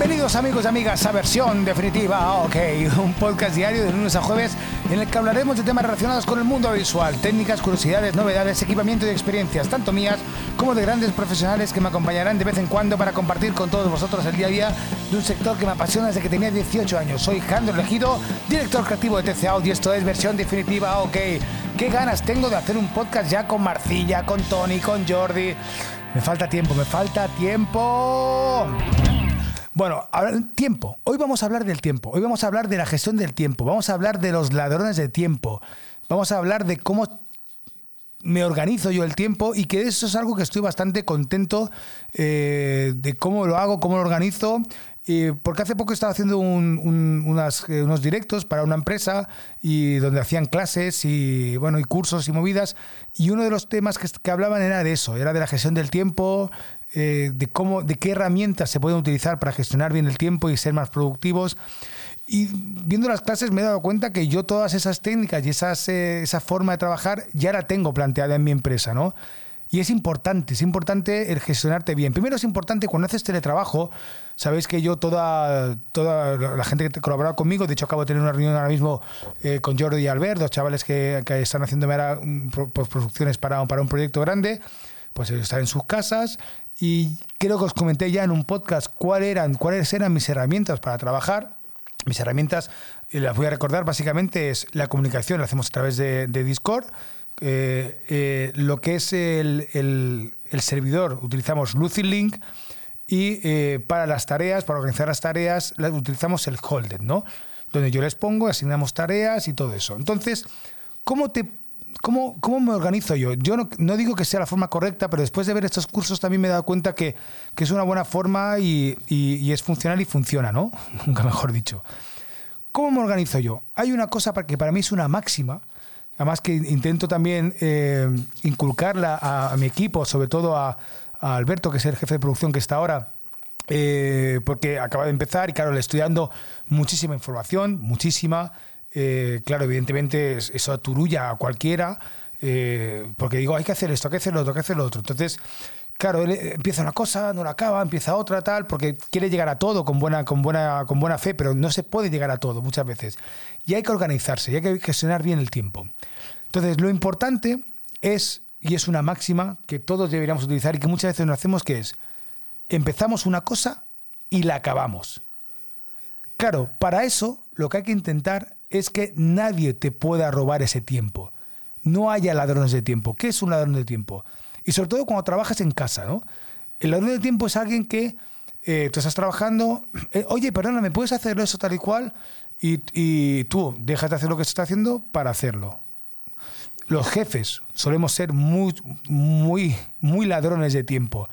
Bienvenidos amigos y amigas a versión definitiva, ok, un podcast diario de lunes a jueves en el que hablaremos de temas relacionados con el mundo visual, técnicas, curiosidades, novedades, equipamiento y experiencias, tanto mías como de grandes profesionales que me acompañarán de vez en cuando para compartir con todos vosotros el día a día de un sector que me apasiona desde que tenía 18 años. Soy Jandro Elegido, director creativo de TC Audio y esto es versión definitiva, ok. Qué ganas tengo de hacer un podcast ya con Marcilla, con Tony, con Jordi. Me falta tiempo, me falta tiempo. Bueno, tiempo. Hoy vamos a hablar del tiempo. Hoy vamos a hablar de la gestión del tiempo. Vamos a hablar de los ladrones de tiempo. Vamos a hablar de cómo me organizo yo el tiempo y que eso es algo que estoy bastante contento eh, de cómo lo hago, cómo lo organizo. porque hace poco estaba haciendo eh, unos directos para una empresa y donde hacían clases y bueno y cursos y movidas y uno de los temas que, que hablaban era de eso, era de la gestión del tiempo, eh, de cómo, de qué herramientas se pueden utilizar para gestionar bien el tiempo y ser más productivos. Y viendo las clases me he dado cuenta que yo todas esas técnicas y esas, eh, esa forma de trabajar ya la tengo planteada en mi empresa, ¿no? Y es importante, es importante el gestionarte bien. Primero es importante cuando haces teletrabajo, sabéis que yo toda, toda la gente que colabora conmigo, de hecho acabo de tener una reunión ahora mismo eh, con Jordi y Albert, dos chavales que, que están haciéndome ahora producciones para, para un proyecto grande, pues están en sus casas y creo que os comenté ya en un podcast cuáles eran, cuáles eran mis herramientas para trabajar. Mis herramientas, eh, las voy a recordar, básicamente es la comunicación, la hacemos a través de, Discord. Eh, eh, lo que es el, servidor, utilizamos LucidLink. Y para las tareas, para organizar las tareas, utilizamos el Holden, ¿no? Donde yo les pongo, asignamos tareas y todo eso. Entonces, ¿cómo te ¿Cómo, ¿Cómo, me organizo yo? Yo no, digo que sea la forma correcta, pero después de ver estos cursos también me he dado cuenta que, que es una buena forma y, y, es funcional y funciona, ¿no? Nunca mejor dicho. ¿Cómo me organizo yo? Hay una cosa que para mí es una máxima, además que intento también eh, inculcarla a, mi equipo, sobre todo a, Alberto, que es el jefe de producción que está ahora, eh, porque acaba de empezar y claro, le estoy dando muchísima información, muchísima. Eh, claro, evidentemente eso aturulla a cualquiera, eh, porque digo, hay que hacer esto, hay que hacer lo otro, hay que hacer lo otro. Entonces, claro, él eh, empieza una cosa, no la acaba, empieza otra, tal, porque quiere llegar a todo con buena, con buena, con buena fe, pero no se puede llegar a todo muchas veces. Y hay que organizarse, y hay que gestionar bien el tiempo. Entonces, lo importante es, y es una máxima que todos deberíamos utilizar y que muchas veces no hacemos, que es, empezamos una cosa y la acabamos. Claro, para eso lo que hay que intentar es que nadie te pueda robar ese tiempo. No haya ladrones de tiempo. ¿Qué es un ladrón de tiempo? Y sobre todo cuando trabajas en casa, ¿no? El ladrón de tiempo es alguien que eh, tú estás trabajando, eh, oye, perdona, ¿me puedes hacer eso tal y cual? Y, tú dejas de hacer lo que se está haciendo para hacerlo. Los jefes solemos ser muy, muy, muy ladrones de tiempo.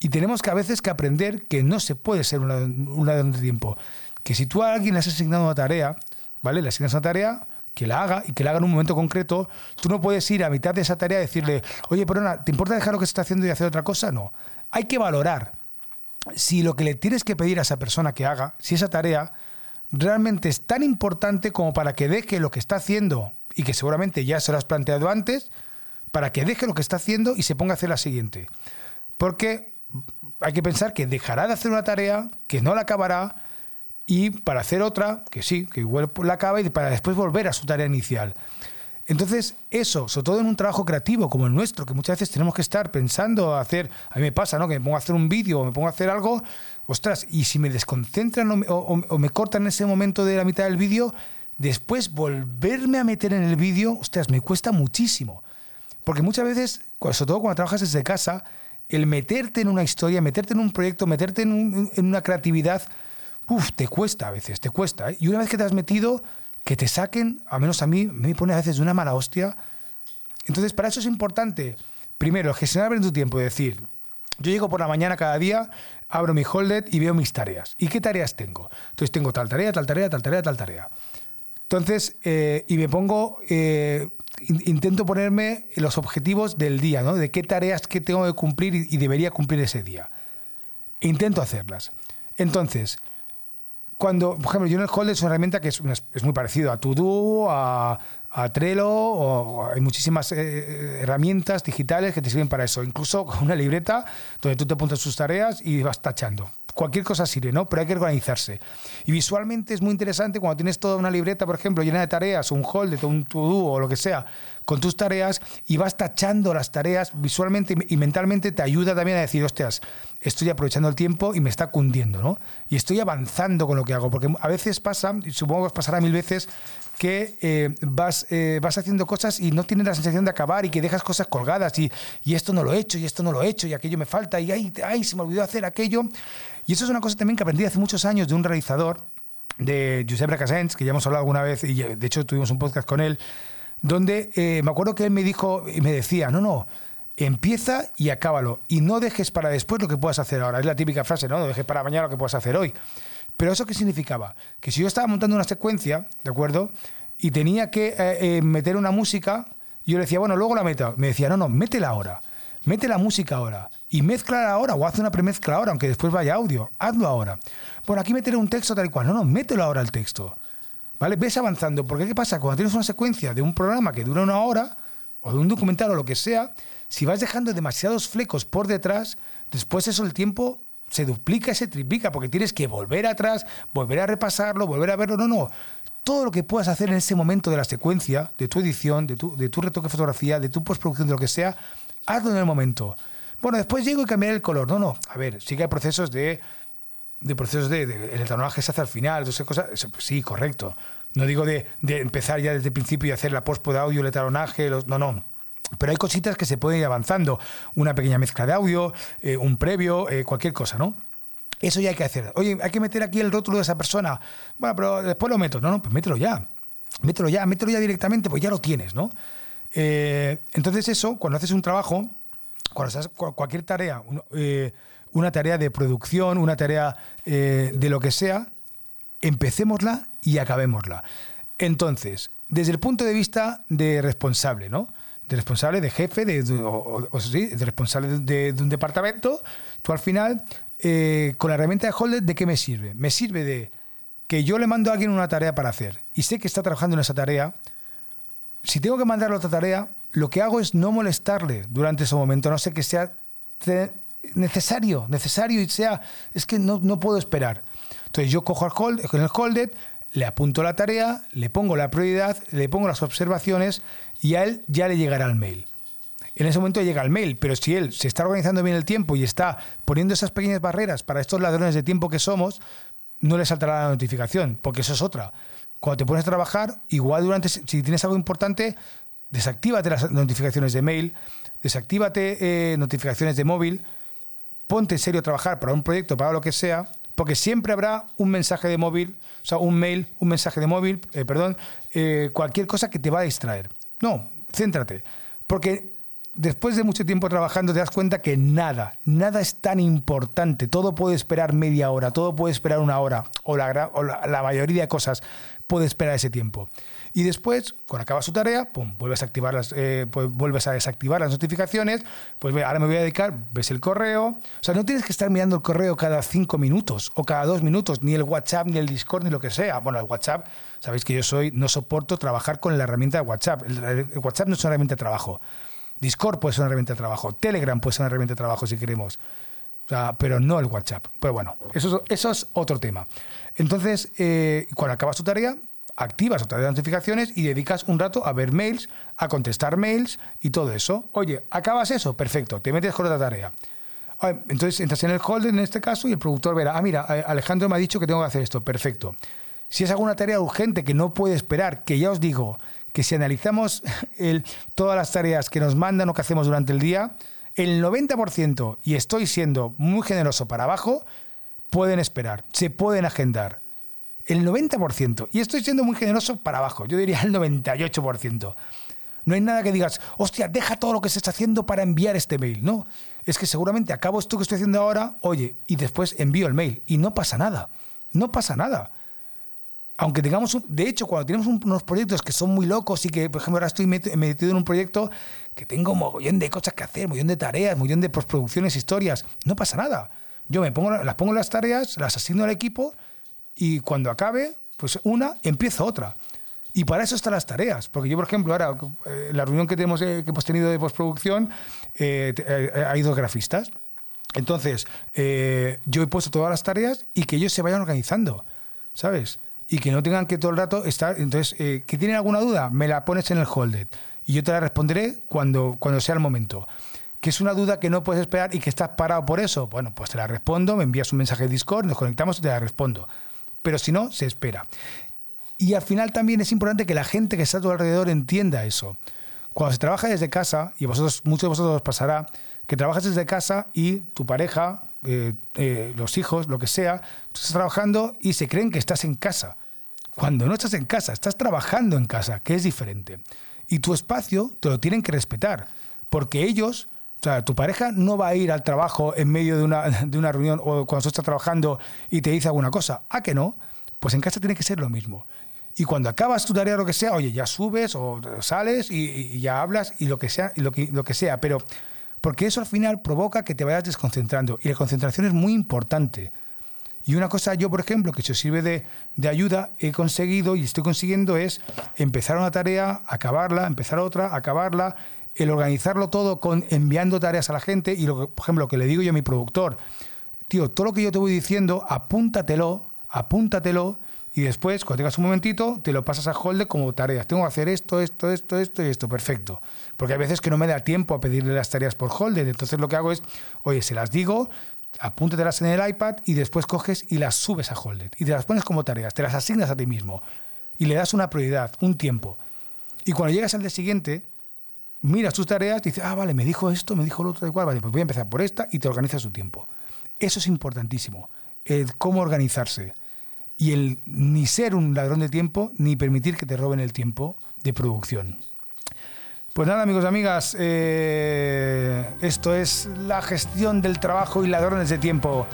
Y tenemos que a veces que aprender que no se puede ser un ladrón de tiempo. Que si tú a alguien le has asignado una tarea, ¿vale? Le asignas una tarea, que la haga y que la haga en un momento concreto. Tú no puedes ir a mitad de esa tarea y decirle, oye, perdona, ¿te importa dejar lo que se está haciendo y hacer otra cosa? No. Hay que valorar si lo que le tienes que pedir a esa persona que haga, si esa tarea realmente es tan importante como para que deje lo que está haciendo y que seguramente ya se lo has planteado antes, para que deje lo que está haciendo y se ponga a hacer la siguiente. Porque hay que pensar que dejará de hacer una tarea, que no la acabará, y para hacer otra, que sí, que igual la acaba y para después volver a su tarea inicial. Entonces, eso, sobre todo en un trabajo creativo como el nuestro, que muchas veces tenemos que estar pensando hacer, a mí me pasa, ¿no? Que me pongo a hacer un vídeo o me pongo a hacer algo, ostras, y si me desconcentran o, me cortan en ese momento de la mitad del vídeo, después volverme a meter en el vídeo, ostras, me cuesta muchísimo. Porque muchas veces, sobre todo cuando trabajas desde casa, el meterte en una historia, meterte en un proyecto, meterte en una creatividad, Uf, te cuesta a veces, te cuesta. ¿eh? Y una vez que te has metido, que te saquen, a menos a mí, me pone a veces de una mala hostia. Entonces, para eso es importante, primero, gestionar bien tu tiempo, decir, yo llego por la mañana cada día, abro mi Holded y veo mis tareas. ¿Y qué tareas tengo? Entonces tengo tal tarea, tal tarea, tal tarea, tal tarea. Entonces, eh, y me pongo, eh, intento ponerme los objetivos del día, ¿no? De qué tareas que tengo que cumplir y, debería cumplir ese día. Intento hacerlas. Entonces, cuando, por ejemplo, Hold es una herramienta que es, es muy parecido a Todo, a, a Trello, o, hay muchísimas eh, herramientas digitales que te sirven para eso. Incluso con una libreta donde tú te apuntas tus tareas y vas tachando. cualquier cosa sirve, ¿no? Pero hay que organizarse. Y visualmente es muy interesante cuando tienes toda una libreta, por ejemplo, llena de tareas, un hold, un to-do o lo que sea, con tus tareas y vas tachando las tareas visualmente y mentalmente te ayuda también a decir, hostias, estoy aprovechando el tiempo y me está cundiendo, ¿no? Y estoy avanzando con lo que hago, porque a veces pasa, y supongo que pasará mil veces, que eh, vas, eh, vas haciendo cosas y no tienes la sensación de acabar y que dejas cosas colgadas y, y, esto no lo he hecho y esto no lo he hecho y aquello me falta y ay, ay, se me olvidó hacer aquello. Y eso es una cosa también que aprendí hace muchos años de un realizador, de Josep Bracassens, que ya hemos hablado alguna vez y de hecho tuvimos un podcast con él, donde eh, me acuerdo que él me dijo y me decía, no, no, empieza y acábalo y no dejes para después lo que puedas hacer ahora. Es la típica frase, ¿no? No dejes para mañana lo que puedas hacer hoy. Pero eso qué significaba? Que si yo estaba montando una secuencia, ¿de acuerdo? Y tenía que eh, eh, meter una música, yo le decía, bueno, luego la meto. Me decía, no, no, métela ahora. Mete la música ahora. Y mezcla ahora, o haz una premezcla ahora, aunque después vaya audio. Hazlo ahora. Bueno, aquí meteré un texto tal y cual. No, no, mételo ahora el texto. ¿Vale? Ves avanzando. Porque ¿qué pasa? Cuando tienes una secuencia de un programa que dura una hora, o de un documental o lo que sea, si vas dejando demasiados flecos por detrás, después eso el tiempo se duplica y se triplica, porque tienes que volver atrás, volver a repasarlo, volver a verlo. No, no. Todo lo que puedas hacer en ese momento de la secuencia, de tu edición, de tu, de tu retoque de fotografía, de tu postproducción, de lo que sea, hazlo en el momento. Bueno, después llego y cambiaré el color. No, no. A ver, sí que hay procesos de. De procesos de. el etalonage se hace al final, esas cosas. Pues sí, correcto. No digo de, de, empezar ya desde el principio y hacer la post de audio, el etalonaje, no, no. Pero hay cositas que se pueden ir avanzando. Una pequeña mezcla de audio, eh, un previo, eh, cualquier cosa, ¿no? Eso ya hay que hacer. Oye, hay que meter aquí el rótulo de esa persona. Bueno, pero después lo meto. No, no, pues mételo ya. Mételo ya, mételo ya directamente, pues ya lo tienes, ¿no? Eh, entonces eso, cuando haces un trabajo, cuando haces cualquier tarea, una tarea de producción, una tarea de lo que sea, empecémosla y acabémosla. Entonces, desde el punto de vista de responsable, ¿no? de responsable, de jefe, de responsable de, un departamento, tú al final, eh, con la herramienta de Holder, ¿de qué me sirve? Me sirve de que yo le mando a alguien una tarea para hacer y sé que está trabajando en esa tarea. Si tengo que mandarle otra tarea, lo que hago es no molestarle durante ese momento, no sé que sea necesario, necesario y sea, es que no, no puedo esperar. Entonces yo cojo hold, con el Holded, le apunto la tarea, le pongo la prioridad, le pongo las observaciones y a él ya le llegará el mail. En ese momento llega el mail, pero si él se está organizando bien el tiempo y está poniendo esas pequeñas barreras para estos ladrones de tiempo que somos, no le saltará la notificación, porque eso es otra. Cuando te pones a trabajar, igual durante, si tienes algo importante, desactívate las notificaciones de mail, desactívate eh, notificaciones de móvil, ponte en serio a trabajar para un proyecto, para lo que sea, porque siempre habrá un mensaje de móvil, o sea, un mail, un mensaje de móvil, eh, perdón, eh, cualquier cosa que te va a distraer. No, céntrate, porque después de mucho tiempo trabajando te das cuenta que nada, nada es tan importante, todo puede esperar media hora, todo puede esperar una hora, o la, mayoría de cosas puede esperar ese tiempo. Y después, cuando acaba su tarea, pum, vuelves a activar las, eh, pues vuelves a desactivar las notificaciones, pues ahora me voy a dedicar, ves el correo. O sea, no tienes que estar mirando el correo cada cinco minutos o cada dos minutos, ni el WhatsApp, ni el Discord, ni lo que sea. Bueno, el WhatsApp, sabéis que yo soy, no soporto trabajar con la herramienta de WhatsApp. El, WhatsApp no es una trabajo. Discord puede ser una herramienta de trabajo. Telegram puede ser una herramienta de trabajo si queremos. Pero no el WhatsApp. Pero bueno, eso, es otro tema. Entonces, eh, cuando acabas tu tarea, activas otra de notificaciones y dedicas un rato a ver mails, a contestar mails y todo eso. Oye, acabas eso, perfecto, te metes con otra tarea. Entonces entras en el holder en este caso y el productor verá, ah, mira, Alejandro me ha dicho que tengo que hacer esto, perfecto. Si es alguna tarea urgente que no puede esperar, que ya os digo que si analizamos todas las tareas que nos mandan o que hacemos durante el día, el 90%, y estoy siendo muy generoso para abajo, pueden esperar, se pueden agendar el 90%. Y estoy siendo muy generoso para abajo, yo diría el 98%. No hay nada que digas, hostia, deja todo lo que se está haciendo para enviar este mail. No, es que seguramente acabo esto que estoy haciendo ahora, oye, y después envío el mail. Y no pasa nada. No pasa nada. Aunque tengamos, un, de hecho, cuando tenemos unos proyectos que son muy locos y que, por ejemplo, ahora estoy metido en un proyecto que tengo un mogollón de cosas que hacer, un mogollón de tareas, un mogollón de postproducciones, historias, no pasa nada. Yo me pongo, las pongo las tareas, las asigno al equipo y cuando acabe, pues una, empiezo otra. Y para eso están las tareas. Porque yo, por ejemplo, ahora, eh, la reunión que, tenemos, eh, que hemos tenido de postproducción, eh, hay dos grafistas. Entonces, eh, yo he puesto todas las tareas y que ellos se vayan organizando, ¿sabes? Y que no tengan que todo el rato estar. Entonces, eh, ¿que tienen alguna duda? Me la pones en el holded y yo te la responderé cuando, cuando sea el momento. ¿Que es una duda que no puedes esperar y que estás parado por eso? Bueno, pues te la respondo, me envías un mensaje de Discord, nos conectamos y te la respondo. Pero si no, se espera. Y al final también es importante que la gente que está a tu alrededor entienda eso. Cuando se trabaja desde casa, y vosotros, muchos de vosotros os pasará, que trabajas desde casa y tu pareja, eh, eh, los hijos, lo que sea, tú estás trabajando y se creen que estás en casa. Cuando no estás en casa, estás trabajando en casa, que es diferente. Y tu espacio te lo tienen que respetar, porque ellos, o sea, tu pareja no va a ir al trabajo en medio de una, de una reunión o cuando tú estás trabajando y te dice alguna cosa. ¿A que no? Pues en casa tiene que ser lo mismo. Y cuando acabas tu tarea lo que sea, oye, ya subes o sales y, ya hablas y lo que sea, y lo que, lo que sea. Pero porque eso al final provoca que te vayas desconcentrando. Y la concentración es muy importante. Y una cosa, yo por ejemplo, que se sirve de, de, ayuda, he conseguido y estoy consiguiendo es empezar una tarea, acabarla, empezar otra, acabarla, el organizarlo todo con enviando tareas a la gente y, lo, por ejemplo, lo que le digo yo a mi productor, tío, todo lo que yo te voy diciendo, apúntatelo, apúntatelo y después, cuando tengas un momentito, te lo pasas a Holde como tareas. Tengo que hacer esto, esto, esto, esto y esto. Perfecto. Porque hay veces que no me da tiempo a pedirle las tareas por Holde. Entonces lo que hago es, oye, se las digo, apúntatelas en el iPad y después coges y las subes a Holde. Y te las pones como tareas, te las asignas a ti mismo. Y le das una prioridad, un tiempo. Y cuando llegas al día siguiente, miras tus tareas y dices, ah, vale, me dijo esto, me dijo lo otro, igual, vale, pues voy a empezar por esta y te organizas su tiempo. Eso es importantísimo, el cómo organizarse y el ni ser un ladrón de tiempo ni permitir que te roben el tiempo de producción. Pues nada, amigos y amigas, eh, esto es la gestión del trabajo y ladrones de tiempo.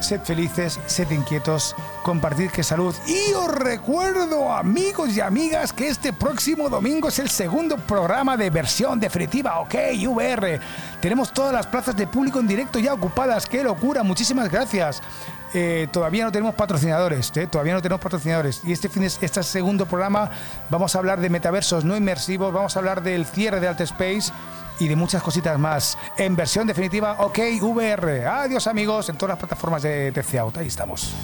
Sed felices, sed inquietos, compartid que salud. Y os recuerdo, amigos y amigas, que este próximo domingo es el segundo programa de versión definitiva, ok, VR. Tenemos todas las plazas de público en directo ya ocupadas. ¡Qué locura! Muchísimas gracias. Eh, todavía no tenemos patrocinadores, ¿eh? todavía no tenemos patrocinadores. Y este, fin de, este segundo programa vamos a hablar de metaversos no inmersivos, vamos a hablar del cierre de Alt Space y de muchas cositas más. En versión definitiva, OK VR. Adiós amigos en todas las plataformas de TC Out. Ahí estamos.